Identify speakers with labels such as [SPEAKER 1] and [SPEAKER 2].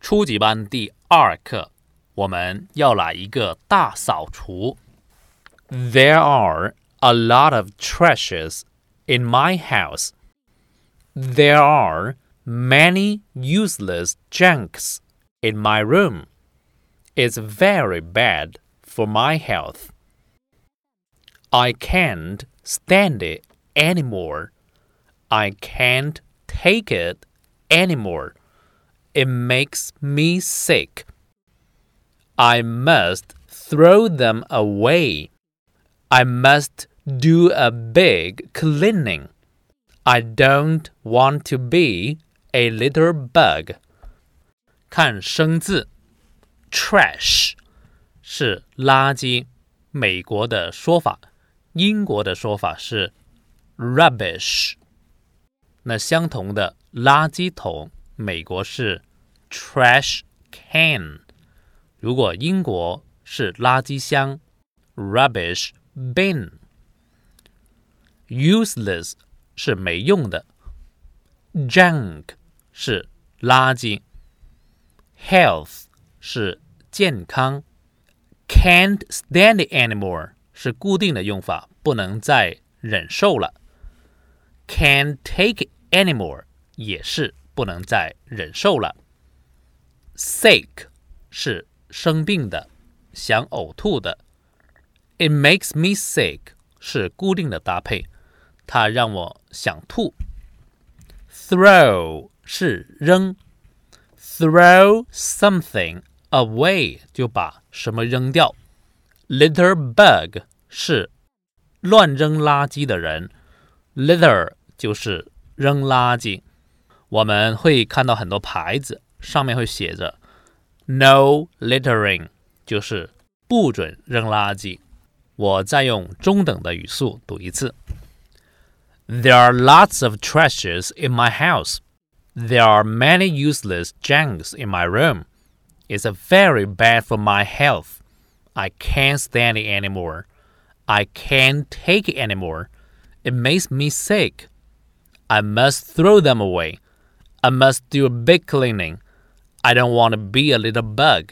[SPEAKER 1] 初级班第二课，我们要来一个大扫除。There are a lot of trashes in my house. There are many useless junks in my room. It's very bad for my health. I can't stand it anymore. I can't take it anymore. It makes me sick. I must throw them away. I must do a big cleaning. I don't want to be a litterbug. 看生字，trash 是垃圾，美国的说法，英国的说法是 rubbish。那相同的垃圾桶美国是 trash can，如果英国是垃圾箱 rubbish bin。useless 是没用的，junk 是垃圾，health 是健康，can't stand it anymore 是固定的用法，不能再忍受了，can't take it anymore 也是 不能再忍受了，sick 是生病的，想呕吐的，it makes me sick 是固定的搭配。它让我想吐。Throw 是扔，throw something away 就把什么扔掉。Litter bug 是乱扔垃圾的人，litter 就是扔垃圾。我们会看到很多牌子，上面会写着 “No littering”，就是不准扔垃圾。我再用中等的语速读一次。There are lots of trashes in my house. There are many useless junks in my room. It's very bad for my health. I can't stand it anymore. I can't take it anymore. It makes me sick. I must throw them away. I must do a big cleaning. I don't want to be a litterbug.